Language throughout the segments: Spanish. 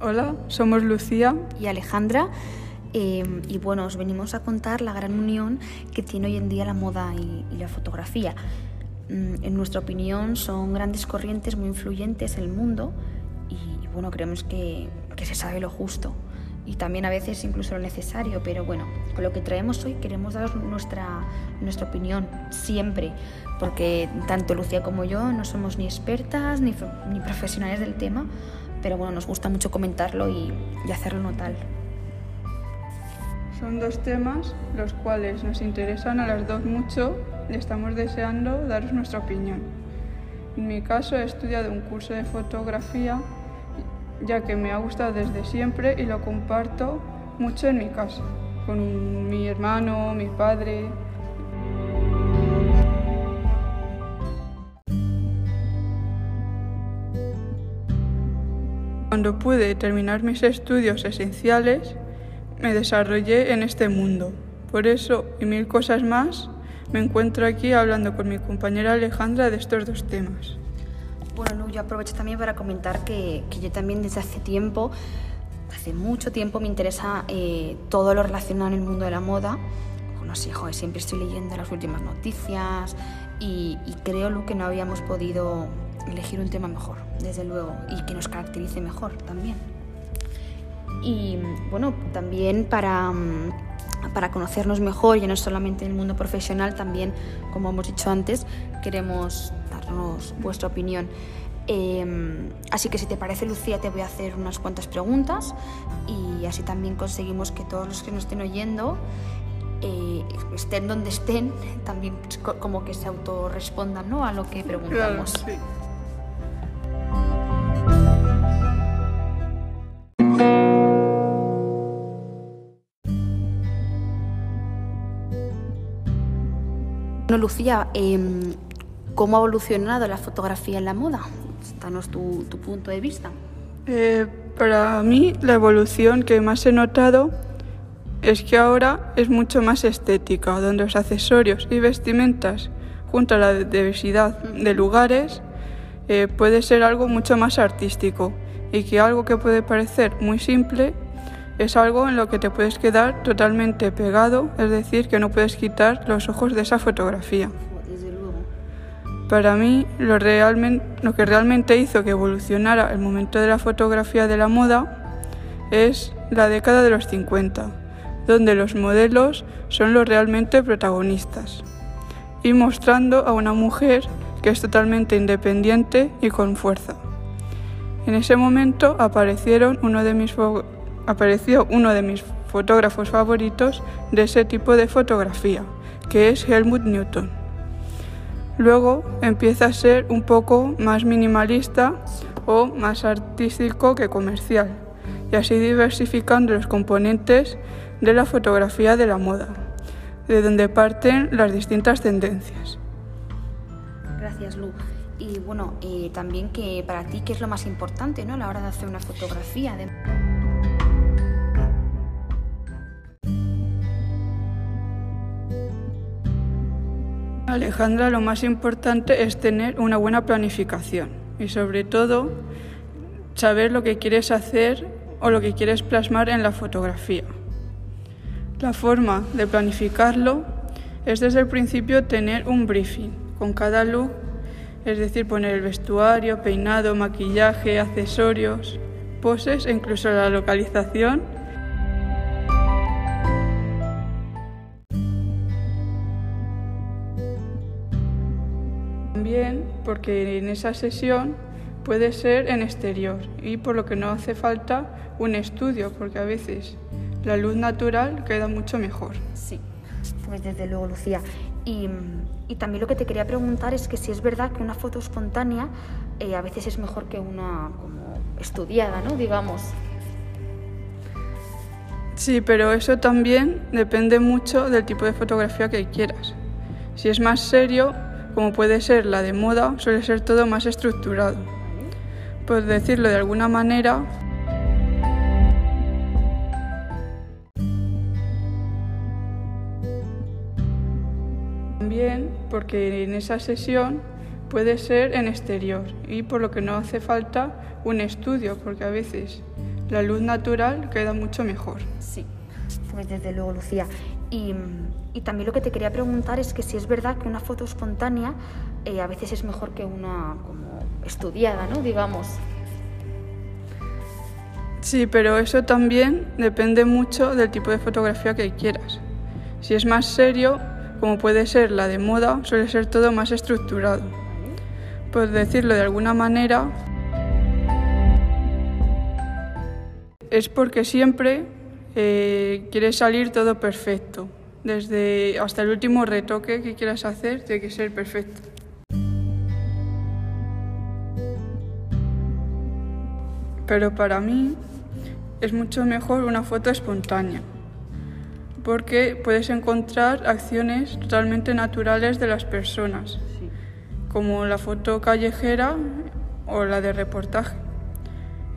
Hola, somos Lucía y Alejandra. Eh, y bueno, os venimos a contar la gran unión que tiene hoy en día la moda y, y la fotografía. Mm, en nuestra opinión son grandes corrientes muy influyentes en el mundo y, y bueno, creemos que, que se sabe lo justo y también a veces incluso lo necesario, pero bueno, con lo que traemos hoy queremos daros nuestra, nuestra opinión siempre, porque tanto Lucía como yo no somos ni expertas ni, ni profesionales del tema, pero bueno, nos gusta mucho comentarlo y, y hacerlo notar. Son dos temas los cuales nos interesan a las dos mucho y estamos deseando daros nuestra opinión. En mi caso he estudiado un curso de fotografía ya que me ha gustado desde siempre y lo comparto mucho en mi casa, con mi hermano, mi padre. Cuando pude terminar mis estudios esenciales, me desarrollé en este mundo. Por eso y mil cosas más, me encuentro aquí hablando con mi compañera Alejandra de estos dos temas. Bueno, Lu, yo aprovecho también para comentar que, que, yo también desde hace tiempo, hace mucho tiempo, me interesa eh, todo lo relacionado en el mundo de la moda. Bueno, sí, joder, siempre estoy leyendo las últimas noticias y, y creo, Lu, que no habíamos podido elegir un tema mejor, desde luego, y que nos caracterice mejor también. Y bueno, también para, para conocernos mejor, ya no solamente en el mundo profesional, también, como hemos dicho antes, queremos darnos vuestra opinión. Eh, así que si te parece, Lucía, te voy a hacer unas cuantas preguntas y así también conseguimos que todos los que nos estén oyendo, eh, estén donde estén, también como que se autorrespondan ¿no? a lo que preguntamos. Claro, sí. Bueno, Lucía, eh, ¿cómo ha evolucionado la fotografía en la moda? Danos tu, tu punto de vista. Eh, para mí, la evolución que más he notado es que ahora es mucho más estética, donde los accesorios y vestimentas, junto a la diversidad de lugares, eh, puede ser algo mucho más artístico y que algo que puede parecer muy simple es algo en lo que te puedes quedar totalmente pegado, es decir, que no puedes quitar los ojos de esa fotografía. Para mí, lo, lo que realmente hizo que evolucionara el momento de la fotografía de la moda es la década de los 50, donde los modelos son los realmente protagonistas, y mostrando a una mujer que es totalmente independiente y con fuerza. En ese momento aparecieron uno de mis apareció uno de mis fotógrafos favoritos de ese tipo de fotografía, que es Helmut Newton. Luego empieza a ser un poco más minimalista o más artístico que comercial, y así diversificando los componentes de la fotografía de la moda, de donde parten las distintas tendencias. Gracias, Lu. Y bueno, eh, también que para ti, ¿qué es lo más importante ¿no? a la hora de hacer una fotografía? De... Alejandra, lo más importante es tener una buena planificación y sobre todo saber lo que quieres hacer o lo que quieres plasmar en la fotografía. La forma de planificarlo es desde el principio tener un briefing con cada look, es decir, poner el vestuario, peinado, maquillaje, accesorios, poses e incluso la localización Porque en esa sesión puede ser en exterior y por lo que no hace falta un estudio, porque a veces la luz natural queda mucho mejor. Sí, pues desde luego, Lucía. Y, y también lo que te quería preguntar es que si es verdad que una foto espontánea eh, a veces es mejor que una como estudiada, ¿no? Digamos. Sí, pero eso también depende mucho del tipo de fotografía que quieras. Si es más serio, como puede ser la de moda, suele ser todo más estructurado. Por decirlo de alguna manera, también porque en esa sesión puede ser en exterior y por lo que no hace falta un estudio, porque a veces la luz natural queda mucho mejor. Sí, pues desde luego, Lucía. Y, también lo que te quería preguntar es que si es verdad que una foto espontánea eh, a veces es mejor que una como estudiada, ¿no? Digamos. Sí, pero eso también depende mucho del tipo de fotografía que quieras. Si es más serio, como puede ser la de moda, suele ser todo más estructurado. Por decirlo de alguna manera, es porque siempre eh, quieres salir todo perfecto. Desde hasta el último retoque que quieras hacer, tiene que ser perfecto. Pero para mí es mucho mejor una foto espontánea, porque puedes encontrar acciones totalmente naturales de las personas, como la foto callejera o la de reportaje.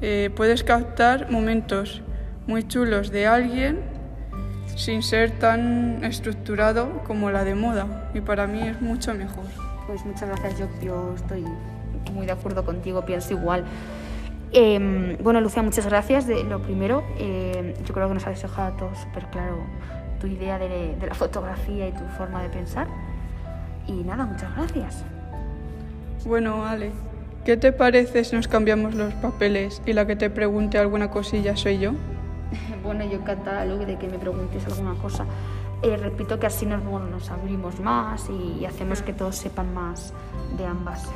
Eh, puedes captar momentos muy chulos de alguien sin ser tan estructurado como la de moda y para mí es mucho mejor. Pues muchas gracias, yo, yo estoy muy de acuerdo contigo, pienso igual. Eh, bueno, Lucía, muchas gracias. De, lo primero, eh, yo creo que nos has dejado todo súper claro tu idea de, de la fotografía y tu forma de pensar. Y nada, muchas gracias. Bueno, Ale, ¿qué te parece si nos cambiamos los papeles y la que te pregunte alguna cosilla soy yo? Bueno, yo encantada, de que me preguntes alguna cosa. Eh, repito que así nos, abrimos más y hacemos que todos sepan más de ambas.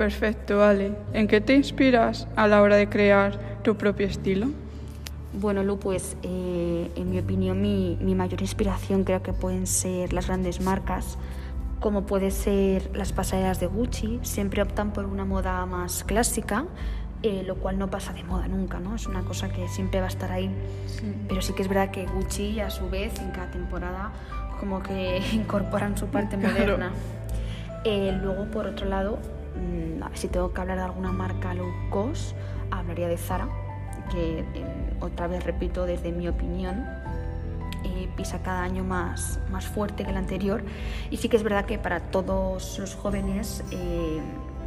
Perfecto, Ale. ¿En qué te inspiras a la hora de crear tu propio estilo? Bueno, Lu, pues eh, en mi opinión mi, mi, mayor inspiración creo que pueden ser las grandes marcas, como puede ser las pasarelas de Gucci. Siempre optan por una moda más clásica, eh, lo cual no pasa de moda nunca, ¿no? Es una cosa que siempre va a estar ahí. Sí. Pero sí que es verdad que Gucci, a su vez, en cada temporada, como que incorporan su parte Claro. moderna. Eh, luego, por otro lado, mm, a ver si tengo que hablar de alguna marca low cost, hablaría de Zara, que eh, otra vez repito, desde mi opinión, eh, pisa cada año más, más fuerte que el anterior. Y sí que es verdad que para todos los jóvenes eh,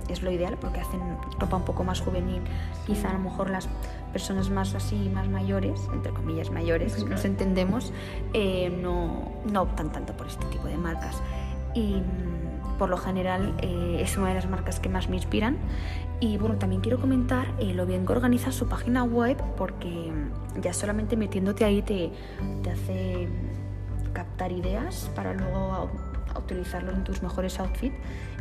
es lo ideal porque hacen ropa un poco más juvenil. Quizá a lo mejor las personas más así, más mayores, entre comillas mayores, Claro. nos entendemos, eh, no, no optan tanto por este tipo de marcas. Y por lo general eh, es una de las marcas que más me inspiran. Y bueno, también quiero comentar eh, lo bien que organiza su página web porque mm, ya solamente metiéndote ahí te, te hace captar ideas para luego utilizarlo en tus mejores outfits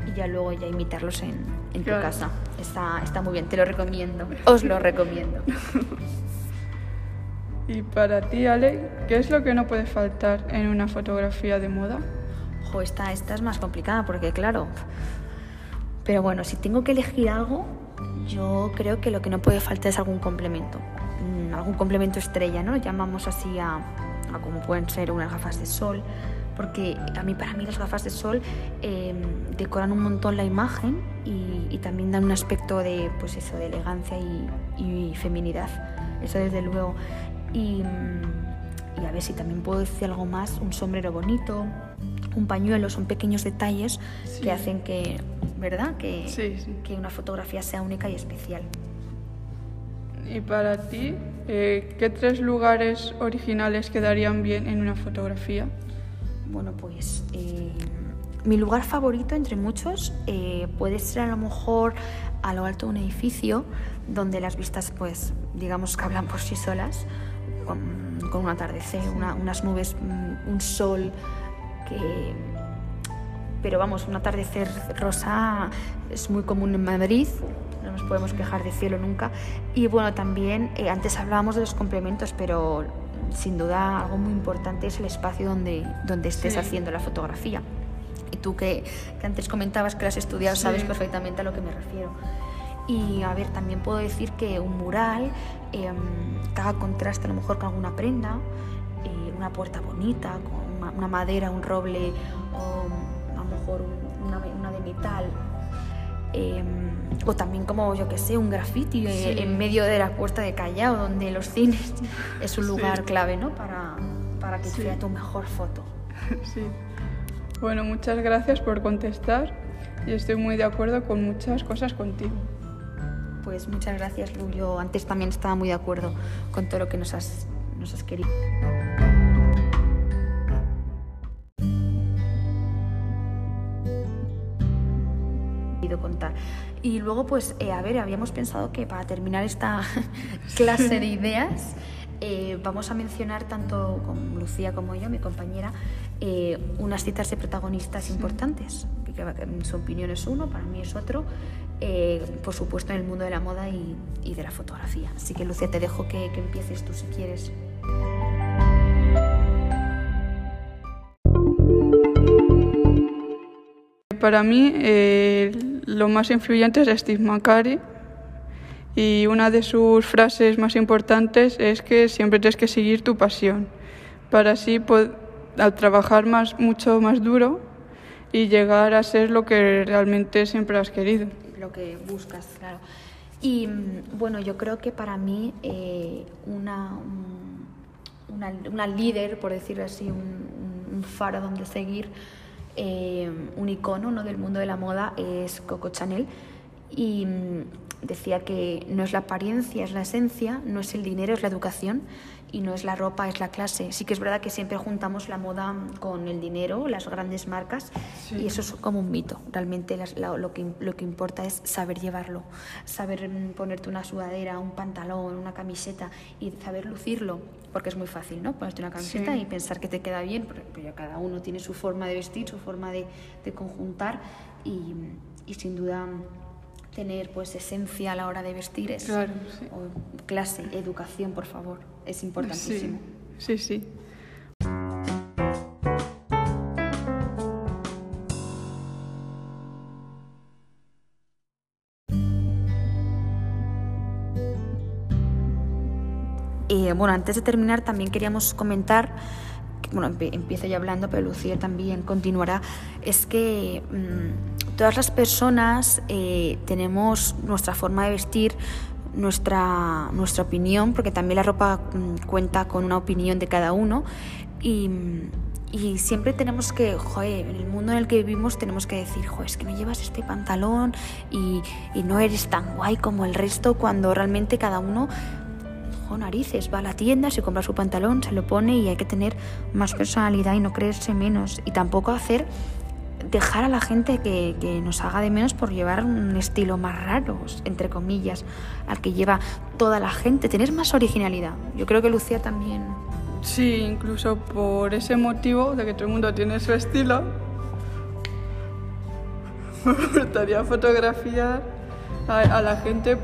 y ya luego ya imitarlos en, en tu Claro. casa. Está, está muy bien, te lo recomiendo. Os lo recomiendo. Y para ti, Ale, ¿qué es lo que no puede faltar en una fotografía de moda? Ojo, esta, esta es más complicada porque, claro. Pero bueno, si tengo que elegir algo, yo creo que lo que no puede faltar es algún complemento. Mm, algún complemento estrella, ¿no? Llamamos así a, a como pueden ser unas gafas de sol. Porque a mí, para mí, las gafas de sol eh, decoran un montón la imagen y, y también dan un aspecto de, pues eso, de elegancia y, y feminidad. Eso desde luego. Y, y a ver si también puedo decir algo más, un sombrero bonito, un pañuelo, son pequeños detalles Sí. que hacen que, ¿verdad? Que, Sí, sí. que una fotografía sea única y especial. Y para ti, eh, ¿qué tres lugares originales quedarían bien en una fotografía? Bueno, pues eh, mi lugar favorito entre muchos eh, puede ser a lo mejor a lo alto de un edificio donde las vistas, pues, digamos que hablan por sí solas, con, con un atardecer, una- unas nubes, mm, un sol que... Pero vamos, un atardecer rosa es muy común en Madrid, no nos podemos quejar de cielo nunca. Y bueno, también eh, antes hablábamos de los complementos, pero sin duda algo muy importante es el espacio donde, donde estés Sí. haciendo la fotografía. Y tú que, que antes comentabas que lo has estudiado, Sí. sabes perfectamente a lo que me refiero. Y a ver, también puedo decir que un mural eh, que haga contraste a lo mejor con alguna prenda, eh, una puerta bonita, con una, madera, un roble, o a lo mejor un- una, una de metal. eh, o también como, yo que sé, un graffiti eh, Sí. en medio de la puerta de Callao, donde los cines es un Sí. lugar clave ¿no? para, para que sea tu mejor foto. sí. Bueno, muchas gracias por contestar y estoy muy de acuerdo con muchas cosas contigo. Pues muchas gracias, Lu. Yo antes también estaba muy de acuerdo con todo lo que nos has, nos has querido. Y luego, pues, eh, a ver, habíamos pensado que para terminar esta clase de ideas, eh, vamos a mencionar tanto con Lucía como yo, mi compañera, eh, unas citas de protagonistas importantes. Que, que, su opinión es uno, para mí es otro, por supuesto en el mundo de la moda y, y, de la fotografía. Así que Lucía, te dejo que, que empieces tú si quieres. Para mí, lo más influyente es Steve McCurry y una de sus frases más importantes es que siempre tienes que seguir tu pasión para así al trabajar más, mucho más duro y llegar a ser lo que realmente siempre has querido. Lo que buscas, claro. Y mm, bueno, yo creo que para mí eh, una, una, una, líder, por decirlo así, un, un faro donde seguir, eh, un icono ¿no? del mundo de la moda es Coco Chanel y mm, decía que no es la apariencia, es la esencia, no es el dinero, es la educación y no es la ropa, es la clase. Sí que es verdad que siempre juntamos la moda con el dinero, las grandes marcas, y eso es como un mito. Realmente lo, que, lo que importa es saber llevarlo, saber mm, ponerte una sudadera, un pantalón, una camiseta y saber lucirlo porque es muy fácil, ¿no? Ponerte una camiseta y pensar que te queda bien, porque ya cada uno tiene su forma de vestir, su forma de, de conjuntar y, y, sin duda tener pues esencia a la hora de vestir es claro, o clase, educación, por favor, es importantísimo. sí, sí. sí. bueno, antes de terminar también queríamos comentar, bueno, empiezo ya hablando, pero Lucía también continuará, es que mm, todas las personas eh, tenemos nuestra forma de vestir, nuestra, nuestra opinión, porque también la ropa mm, cuenta con una opinión de cada uno y, y siempre tenemos que, joder, en el mundo en el que vivimos tenemos que decir, joder, es que no llevas este pantalón y, y no eres tan guay como el resto cuando realmente cada uno narices, va a la tienda, se compra su pantalón, se lo pone y hay que tener más personalidad y no creerse menos. Y tampoco hacer, dejar a la gente que, que nos haga de menos por llevar un estilo más raro, entre comillas, al que lleva toda la gente, tener más originalidad. Yo creo que Lucía también... Sí, incluso por ese motivo de que todo el mundo tiene su estilo, me gustaría fotografiar a, a la gente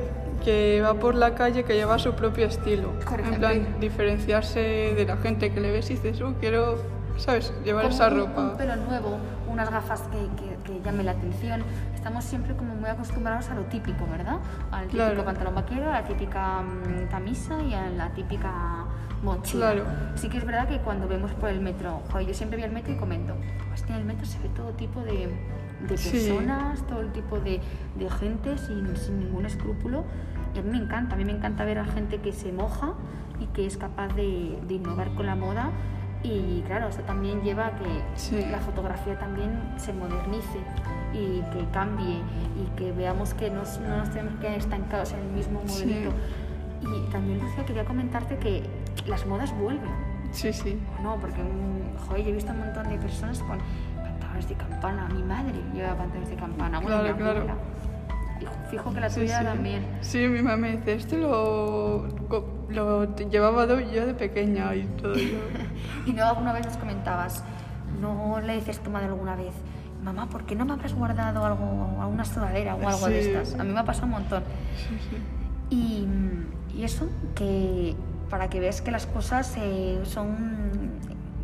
que va por la calle que lleva su propio estilo. En plan, diferenciarse de la gente que le ves y dices, oh, quiero, ¿sabes?, llevar esa ropa. Un pelo nuevo, unas gafas que, que, llamen la atención. Estamos siempre como muy acostumbrados a lo típico, ¿verdad? Al típico pantalón vaquero, a la típica mm, camisa y a la típica mochila. Claro. Sí que es verdad que cuando vemos por el metro, yo siempre voy al metro y comento, pues que en el metro se ve todo tipo de, de personas, todo el tipo de, de gente sin, sin, ningún escrúpulo. Y a mí me encanta, a mí me encanta ver a gente que se moja y que es capaz de, de innovar con la moda. Y claro, eso también lleva a que la fotografía también se modernice y que cambie y que veamos que no, no nos tenemos que quedar estancados en el mismo modelito. Y también, Lucia, quería comentarte que las modas vuelven. Sí, sí. No, porque, joder, yo he visto un montón de personas con pantalones de campana. Mi madre lleva pantalones de campana. Bueno, claro, claro. Y fijo que la tuya sí, también. Sí, mi mamá me dice, este lo, lo llevaba yo de pequeña y todo. Yo. y luego alguna vez nos comentabas, ¿no le dices a tu madre alguna vez? Mamá, ¿por qué no me habrás guardado algo, alguna sudadera o algo de estas? A mí me ha pasado un montón. Sí, sí. Y, y eso, que para que veas que las cosas eh, son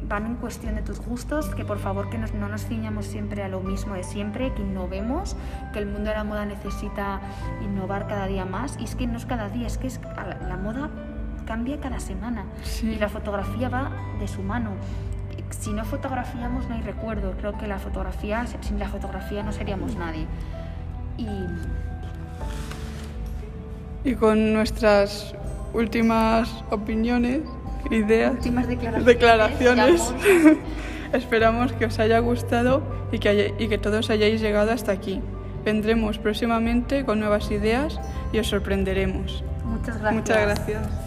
van en cuestión de tus gustos, que por favor que nos, no nos ciñamos siempre a lo mismo de siempre, que innovemos, que el mundo de la moda necesita innovar cada día más. Y es que no es cada día, es que es, la, moda cambia cada semana sí. y la fotografía va de su mano. Si no fotografiamos no hay recuerdo. Creo que la fotografía, sin la fotografía no seríamos nadie. Y, y con nuestras últimas opiniones ideas, Últimas declaraciones. declaraciones. Esperamos que os haya gustado y que, haya- y que todos hayáis llegado hasta aquí. Vendremos próximamente con nuevas ideas y os sorprenderemos. Muchas gracias. Muchas gracias.